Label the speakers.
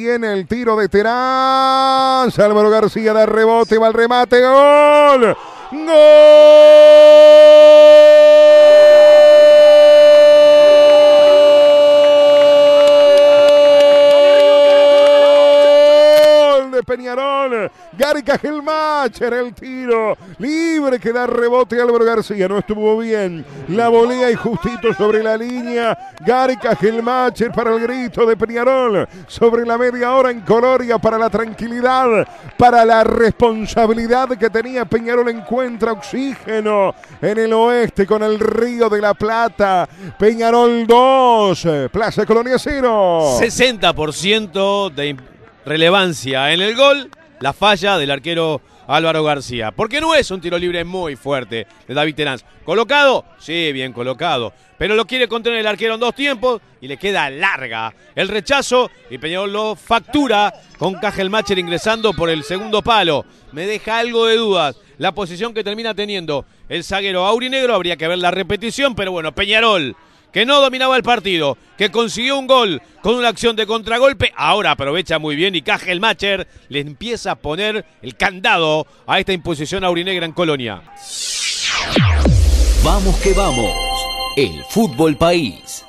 Speaker 1: Tiene el tiro de Terán. Álvaro García da rebote, va al remate. ¡Gol! ¡Gol! Peñarol. Gary Cajelmacher el tiro. Libre que da rebote Álvaro García. No estuvo bien. La volea y justito sobre la línea. Gary Cajelmacher para el grito de Peñarol. Sobre la media hora en Coloria para la tranquilidad. Para la responsabilidad que tenía Peñarol. Encuentra oxígeno en el oeste con el Río de la Plata. Peñarol 2. Plaza Colonia 0.
Speaker 2: 60% de relevancia en el gol, la falla del arquero Álvaro García. Porque no es un tiro libre muy fuerte de David Terán. ¿Colocado? Sí, bien colocado. Pero lo quiere contener el arquero en dos tiempos y le queda larga el rechazo y Peñarol lo factura con Cajelmacher ingresando por el segundo palo. Me deja algo de dudas la posición que termina teniendo el zaguero aurinegro. Habría que ver la repetición, pero bueno, Peñarol que no dominaba el partido, que consiguió un gol con una acción de contragolpe, ahora aprovecha muy bien y Macher le empieza a poner el candado a esta imposición aurinegra en Colonia.
Speaker 3: Vamos que vamos, el fútbol país.